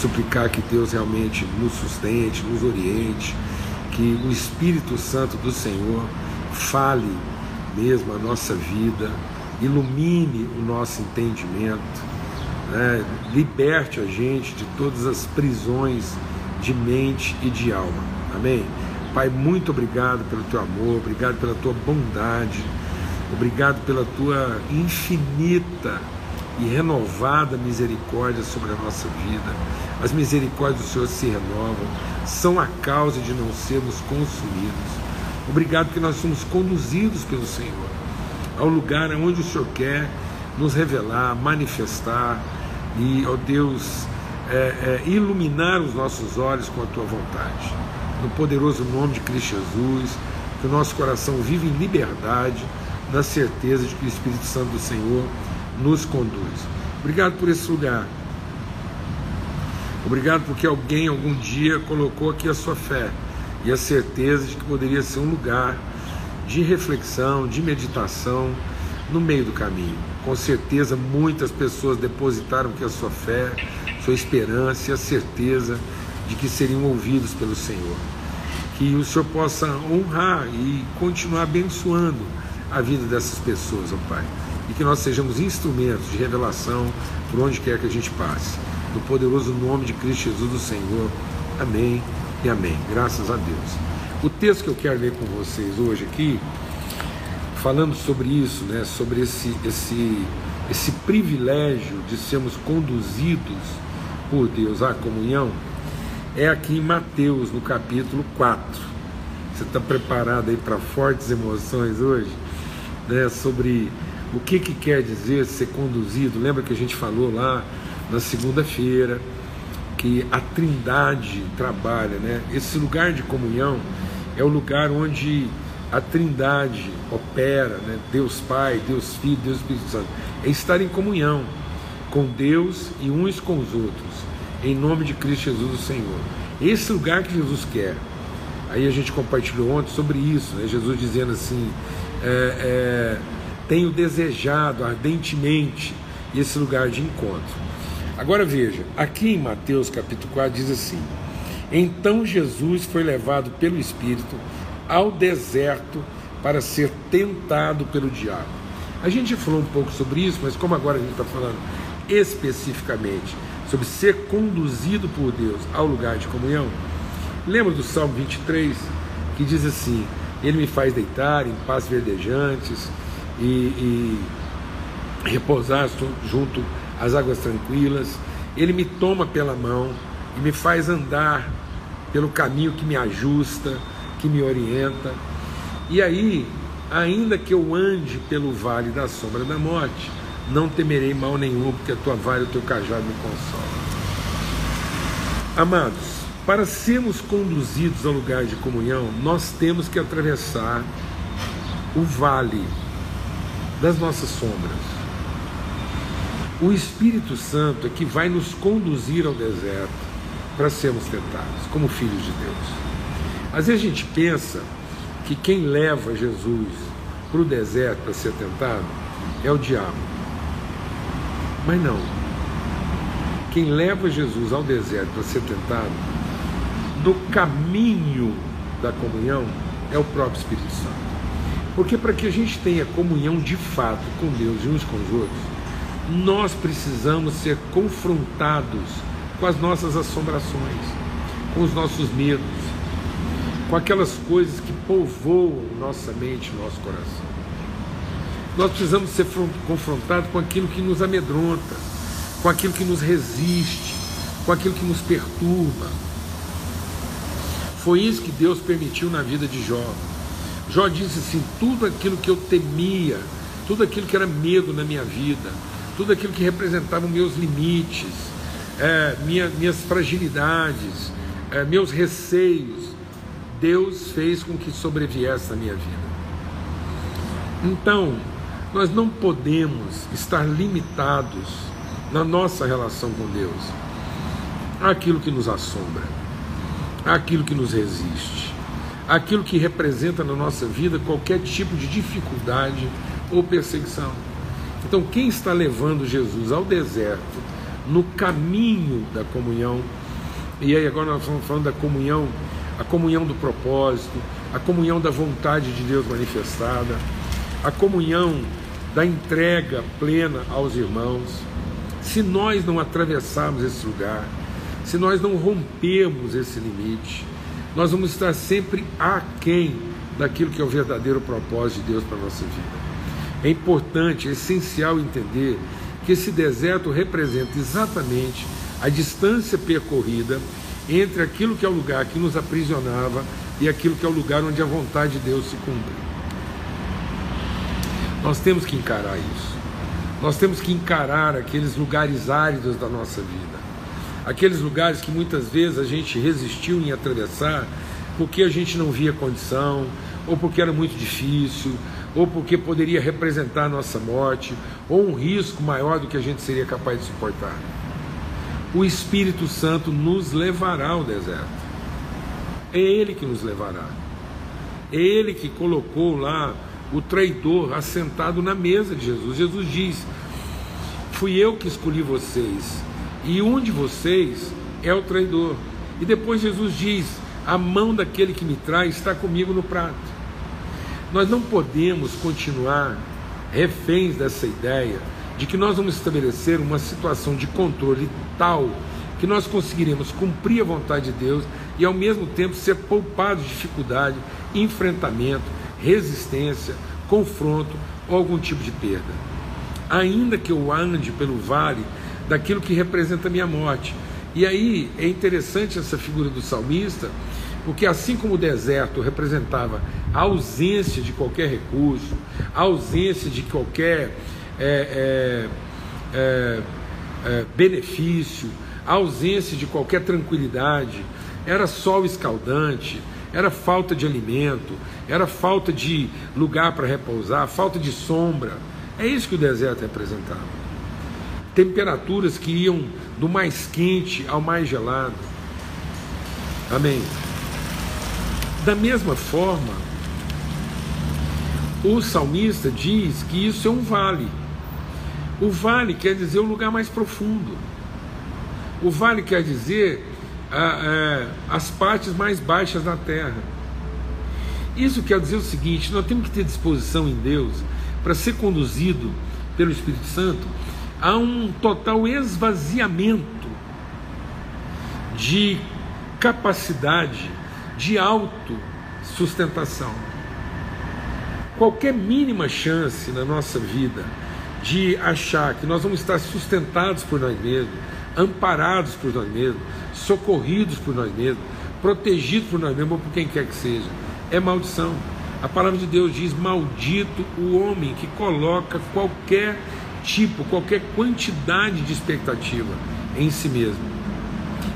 suplicar que Deus realmente nos sustente, nos oriente, que o Espírito Santo do Senhor fale mesmo a nossa vida, ilumine o nosso entendimento, né? liberte a gente de todas as prisões de mente e de alma. Amém? Pai, muito obrigado pelo teu amor, obrigado pela tua bondade, obrigado pela tua infinita e renovada misericórdia sobre a nossa vida. As misericórdias do Senhor se renovam, são a causa de não sermos consumidos. Obrigado que nós somos conduzidos pelo Senhor ao lugar onde o Senhor quer nos revelar, manifestar e, ó Deus, é, é, iluminar os nossos olhos com a tua vontade. No poderoso nome de Cristo Jesus, que o nosso coração vive em liberdade, na certeza de que o Espírito Santo do Senhor nos conduz. Obrigado por esse lugar. Obrigado porque alguém algum dia colocou aqui a sua fé e a certeza de que poderia ser um lugar de reflexão, de meditação no meio do caminho. Com certeza, muitas pessoas depositaram que a sua fé, sua esperança e a certeza de que seriam ouvidos pelo Senhor. Que o Senhor possa honrar e continuar abençoando a vida dessas pessoas, ó Pai. E que nós sejamos instrumentos de revelação por onde quer que a gente passe. No poderoso nome de Cristo Jesus, do Senhor. Amém e amém. Graças a Deus. O texto que eu quero ler com vocês hoje aqui, falando sobre isso, né, sobre esse, esse, esse privilégio de sermos conduzidos por Deus à comunhão, é aqui em Mateus, no capítulo 4. Você está preparado aí para fortes emoções hoje? Né, sobre o que, que quer dizer ser conduzido? Lembra que a gente falou lá na segunda-feira que a Trindade trabalha, né? Esse lugar de comunhão é o lugar onde a Trindade opera, né? Deus Pai, Deus Filho, Deus Espírito Santo. É estar em comunhão com Deus e uns com os outros, em nome de Cristo Jesus, o Senhor. Esse lugar que Jesus quer. Aí a gente compartilhou ontem sobre isso, né? Jesus dizendo assim: é, é, tenho desejado ardentemente esse lugar de encontro. Agora veja, aqui em Mateus capítulo 4 diz assim: Então Jesus foi levado pelo Espírito ao deserto para ser tentado pelo diabo. A gente falou um pouco sobre isso, mas como agora a gente está falando especificamente sobre ser conduzido por Deus ao lugar de comunhão, lembra do Salmo 23 que diz assim: Ele me faz deitar em paz verdejantes e, e repousar junto as águas tranquilas, Ele me toma pela mão e me faz andar pelo caminho que me ajusta, que me orienta. E aí, ainda que eu ande pelo vale da sombra da morte, não temerei mal nenhum, porque a tua vara e o teu cajado me consolam. Amados, para sermos conduzidos ao lugar de comunhão, nós temos que atravessar o vale das nossas sombras. O Espírito Santo é que vai nos conduzir ao deserto para sermos tentados, como filhos de Deus. Às vezes a gente pensa que quem leva Jesus para o deserto para ser tentado é o diabo. Mas não. Quem leva Jesus ao deserto para ser tentado, no caminho da comunhão, é o próprio Espírito Santo. Porque para que a gente tenha comunhão de fato com Deus e uns com os outros, nós precisamos ser confrontados com as nossas assombrações, com os nossos medos, com aquelas coisas que povoam nossa mente, nosso coração. Nós precisamos ser confrontados com aquilo que nos amedronta, com aquilo que nos resiste, com aquilo que nos perturba. Foi isso que Deus permitiu na vida de Jó. Jó disse assim: tudo aquilo que eu temia, tudo aquilo que era medo na minha vida, tudo aquilo que representava meus limites, é, minha, minhas fragilidades, é, meus receios, Deus fez com que sobreviesse na minha vida. Então, nós não podemos estar limitados na nossa relação com Deus àquilo que nos assombra, àquilo que nos resiste, àquilo que representa na nossa vida qualquer tipo de dificuldade ou perseguição. Então, quem está levando Jesus ao deserto no caminho da comunhão. E aí agora nós estamos falando da comunhão, a comunhão do propósito, a comunhão da vontade de Deus manifestada, a comunhão da entrega plena aos irmãos. Se nós não atravessarmos esse lugar, se nós não rompermos esse limite, nós vamos estar sempre aquém daquilo que é o verdadeiro propósito de Deus para a nossa vida. É importante, é essencial entender que esse deserto representa exatamente a distância percorrida entre aquilo que é o lugar que nos aprisionava e aquilo que é o lugar onde a vontade de Deus se cumpre. Nós temos que encarar isso. Nós temos que encarar aqueles lugares áridos da nossa vida. Aqueles lugares que muitas vezes a gente resistiu em atravessar porque a gente não via condição, ou porque era muito difícil, ou porque poderia representar a nossa morte, ou um risco maior do que a gente seria capaz de suportar. O Espírito Santo nos levará ao deserto. É Ele que nos levará. É Ele que colocou lá o traidor assentado na mesa de Jesus. Jesus diz: Fui eu que escolhi vocês, e um de vocês é o traidor. E depois Jesus diz: A mão daquele que me traz está comigo no prato. Nós não podemos continuar reféns dessa ideia de que nós vamos estabelecer uma situação de controle tal que nós conseguiremos cumprir a vontade de Deus e ao mesmo tempo ser poupados de dificuldade, enfrentamento, resistência, confronto ou algum tipo de perda. Ainda que eu ande pelo vale daquilo que representa a minha morte. E aí é interessante essa figura do salmista, porque assim como o deserto representava a ausência de qualquer recurso, a ausência de qualquer é, é, é, é, benefício, a ausência de qualquer tranquilidade, era sol escaldante, era falta de alimento, era falta de lugar para repousar, falta de sombra. É isso que o deserto representava. Temperaturas que iam do mais quente ao mais gelado. Amém. Da mesma forma, o salmista diz que isso é um vale. O vale quer dizer o lugar mais profundo. O vale quer dizer as partes mais baixas da terra. Isso quer dizer o seguinte: nós temos que ter disposição em Deus para ser conduzido pelo Espírito Santo a um total esvaziamento de capacidade de autossustentação. Qualquer mínima chance na nossa vida de achar que nós vamos estar sustentados por nós mesmos, amparados por nós mesmos, socorridos por nós mesmos, protegidos por nós mesmos ou por quem quer que seja, é maldição. A palavra de Deus diz: Maldito o homem que coloca qualquer tipo, qualquer quantidade de expectativa em si mesmo.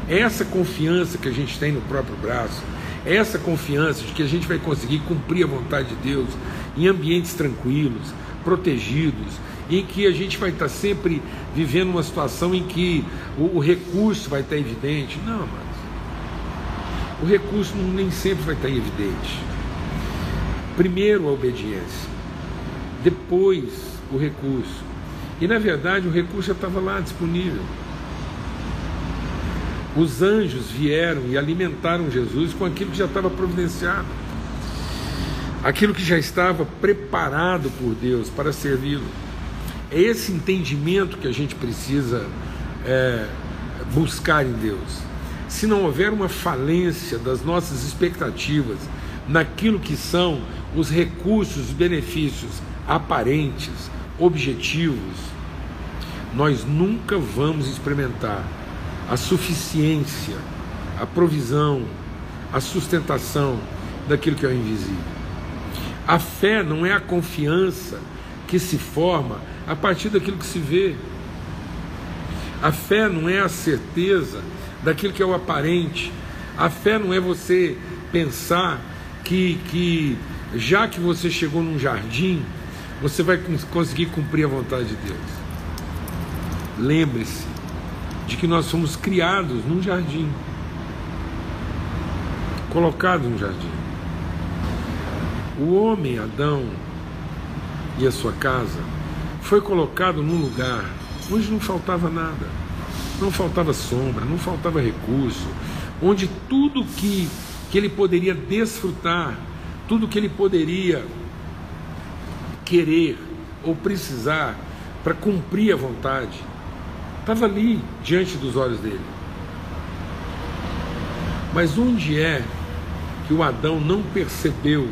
Essa confiança que a gente tem no próprio braço, essa confiança de que a gente vai conseguir cumprir a vontade de Deus em ambientes tranquilos, protegidos, em que a gente vai estar sempre vivendo uma situação em que o, o recurso vai estar evidente. Não, mas o recurso nem sempre vai estar evidente. Primeiro a obediência, depois o recurso. E na verdade o recurso já estava lá disponível. Os anjos vieram e alimentaram Jesus com aquilo que já estava providenciado, aquilo que já estava preparado por Deus para servi-lo. É esse entendimento que a gente precisa é, buscar em Deus. Se não houver uma falência das nossas expectativas naquilo que são os recursos, os benefícios aparentes, objetivos, nós nunca vamos experimentar a suficiência, a provisão, a sustentação daquilo que é o invisível. A fé não é a confiança que se forma a partir daquilo que se vê. A fé não é a certeza daquilo que é o aparente. A fé não é você pensar que, que já que você chegou num jardim, você vai conseguir cumprir a vontade de Deus. Lembre-se, de que nós fomos criados num jardim, colocados num jardim. O homem, Adão, e a sua casa foi colocado num lugar onde não faltava nada. não faltava sombra, não faltava recurso, onde tudo que, que ele poderia desfrutar, tudo que ele poderia querer ou precisar para cumprir a vontade, estava ali diante dos olhos dele. Mas onde é que o Adão não percebeu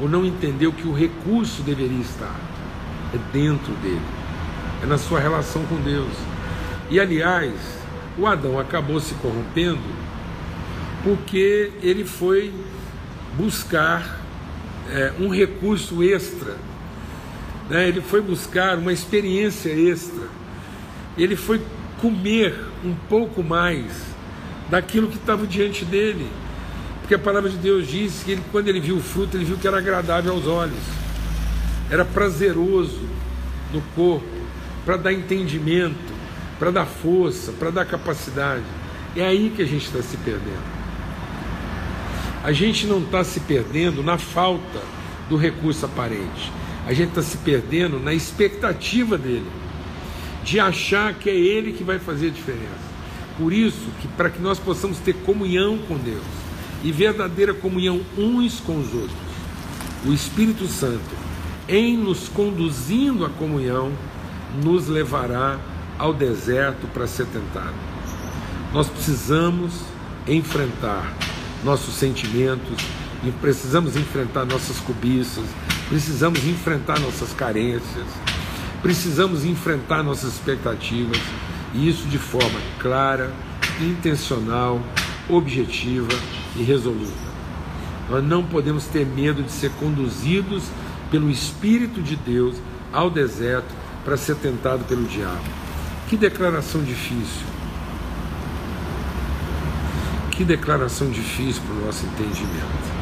ou não entendeu que o recurso deveria estar? É dentro dele, é na sua relação com Deus. E aliás, o Adão acabou se corrompendo porque ele foi buscar é, um recurso extra, né? ele foi buscar uma experiência extra, ele foi comer um pouco mais daquilo que estava diante dele. Porque a palavra de Deus diz que ele, quando ele viu o fruto, ele viu que era agradável aos olhos, era prazeroso no corpo, para dar entendimento, para dar força, para dar capacidade. É aí que a gente está se perdendo. A gente não está se perdendo na falta do recurso aparente. A gente está se perdendo na expectativa dele, de achar que é ele que vai fazer a diferença. Por isso, que para que nós possamos ter comunhão com Deus e verdadeira comunhão uns com os outros, o Espírito Santo, em nos conduzindo à comunhão, nos levará ao deserto para ser tentado. Nós precisamos enfrentar nossos sentimentos, precisamos enfrentar nossas cobiças, precisamos enfrentar nossas carências, precisamos enfrentar nossas expectativas, e isso de forma clara, intencional, objetiva e resoluta. Nós não podemos ter medo de ser conduzidos pelo Espírito de Deus ao deserto para ser tentado pelo diabo. Que declaração difícil. Que declaração difícil para o nosso entendimento.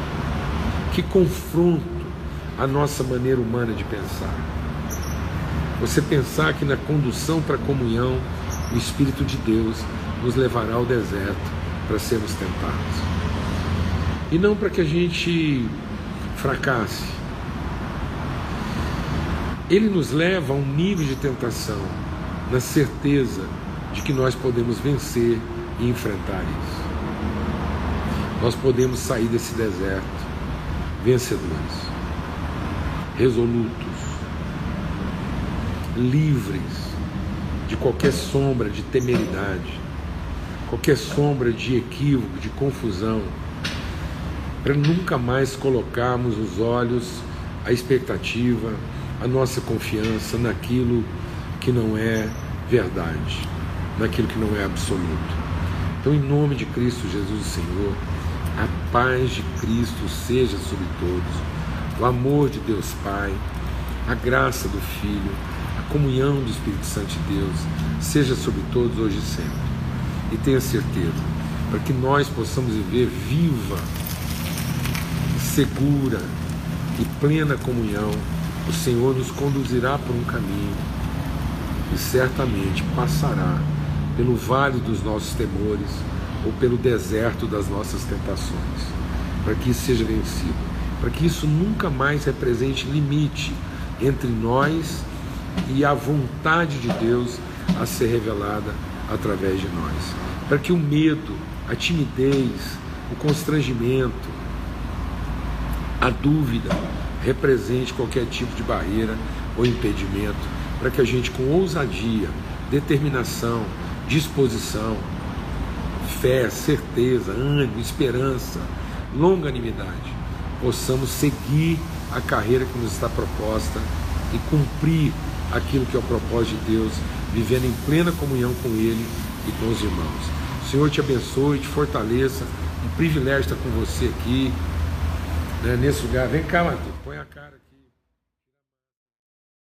Que confronto à nossa maneira humana de pensar. Você pensar que na condução para a comunhão, o Espírito de Deus nos levará ao deserto para sermos tentados. E não para que a gente fracasse. Ele nos leva a um nível de tentação na certeza de que nós podemos vencer e enfrentar isso. Nós podemos sair desse deserto vencedores, resolutos, livres de qualquer sombra de temeridade, qualquer sombra de equívoco, de confusão, para nunca mais colocarmos os olhos, a expectativa, a nossa confiança naquilo que não é verdade, naquilo que não é absoluto. Então, em nome de Cristo Jesus, Senhor, a paz de Cristo seja sobre todos, o amor de Deus Pai, a graça do Filho, comunhão do Espírito Santo de Deus seja sobre todos hoje e sempre. E tenha certeza, para que nós possamos viver viva, segura e plena comunhão, o Senhor nos conduzirá por um caminho e certamente passará pelo vale dos nossos temores ou pelo deserto das nossas tentações, para que isso seja vencido, para que isso nunca mais represente limite entre nós e a vontade de Deus a ser revelada através de nós, para que o medo, a timidez, o constrangimento, a dúvida represente qualquer tipo de barreira ou impedimento para que a gente, com ousadia, determinação, disposição, fé, certeza, ânimo, esperança, longanimidade, possamos seguir a carreira que nos está proposta e cumprir aquilo que é o propósito de Deus, vivendo em plena comunhão com Ele e com os irmãos. O Senhor te abençoe, te fortaleça. Um privilégio estar com você aqui, né, nesse lugar. Vem cá, Matheus, põe a cara.